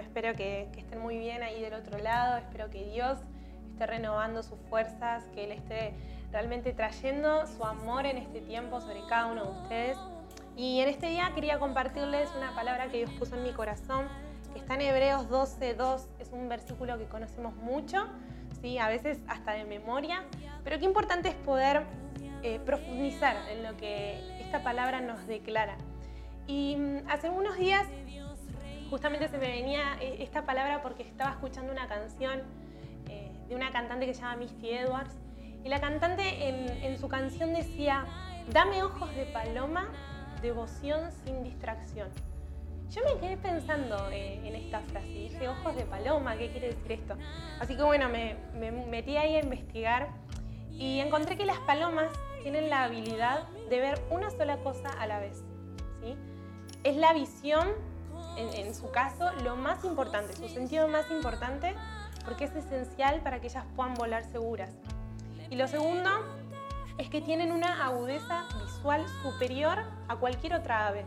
espero que, estén muy bien ahí del otro lado, espero que Dios esté renovando sus fuerzas, que Él esté realmente trayendo su amor en este tiempo sobre cada uno de ustedes. Y en este día quería compartirles una palabra que Dios puso en mi corazón, que está en Hebreos 12.2, es un versículo que conocemos mucho, ¿sí? a veces hasta de memoria, pero qué importante es poder eh, profundizar en lo que esta palabra nos declara. Y mm, hace unos días justamente se me venía eh, esta palabra porque estaba escuchando una canción eh, de una cantante que se llama Misty Edwards y la cantante en, su canción decía, dame ojos de paloma, devoción sin distracción. Yo me quedé pensando en esta frase y dije, ojos de paloma, ¿qué quiere decir esto? Así que bueno, me, me metí ahí a investigar y encontré que las palomas tienen la habilidad de ver una sola cosa a la vez. ¿sí? Es la visión, en, su caso, lo más importante, su sentido más importante, porque es esencial para que ellas puedan volar seguras. Y lo segundo es que tienen una agudeza visual superior a cualquier otra ave.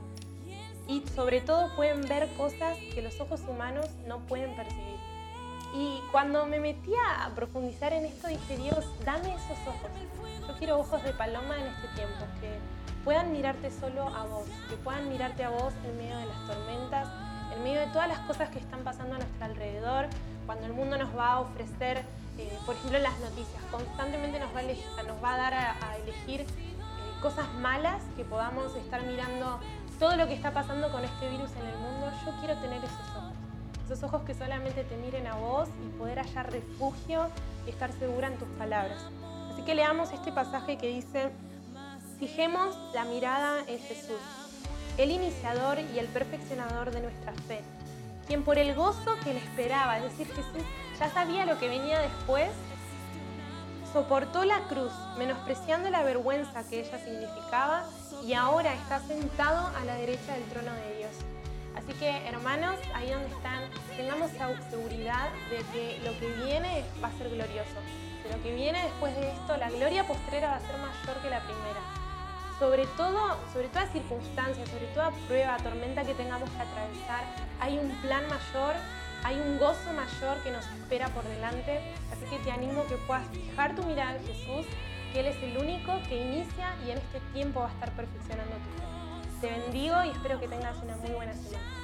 Y sobre todo pueden ver cosas que los ojos humanos no pueden percibir. Y cuando me metí a profundizar en esto, dije, Dios, dame esos ojos. Yo quiero ojos de paloma en este tiempo, que puedan mirarte solo a vos, que puedan mirarte a vos en medio de las tormentas, en medio de todas las cosas que están pasando a nuestro alrededor, cuando el mundo nos va a ofrecer, eh, por ejemplo, las noticias, constantemente nos va a, nos va a dar a, elegir eh, cosas malas, que podamos estar mirando todo lo que está pasando con este virus en el mundo. Yo quiero tener esos ojos, esos ojos que solamente te miren a vos y poder hallar refugio y estar segura en tus palabras. Así que leamos este pasaje que dice, fijemos la mirada en Jesús, el iniciador y el perfeccionador de nuestra fe, quien por el gozo que le esperaba, es decir, Jesús ya sabía lo que venía después, soportó la cruz, menospreciando la vergüenza que ella significaba y ahora está sentado a la derecha del trono de Dios. Así que hermanos, ahí donde están, tengamos seguridad de que lo que viene va a ser glorioso lo que viene después de esto, la gloria postrera va a ser mayor que la primera. Sobre todo, sobre toda circunstancia, sobre toda prueba, tormenta que tengamos que atravesar, hay un plan mayor, hay un gozo mayor que nos espera por delante. Así que te animo que puedas fijar tu mirada en Jesús, que Él es el único que inicia y en este tiempo va a estar perfeccionando tu fe. Te bendigo y espero que tengas una muy buena semana.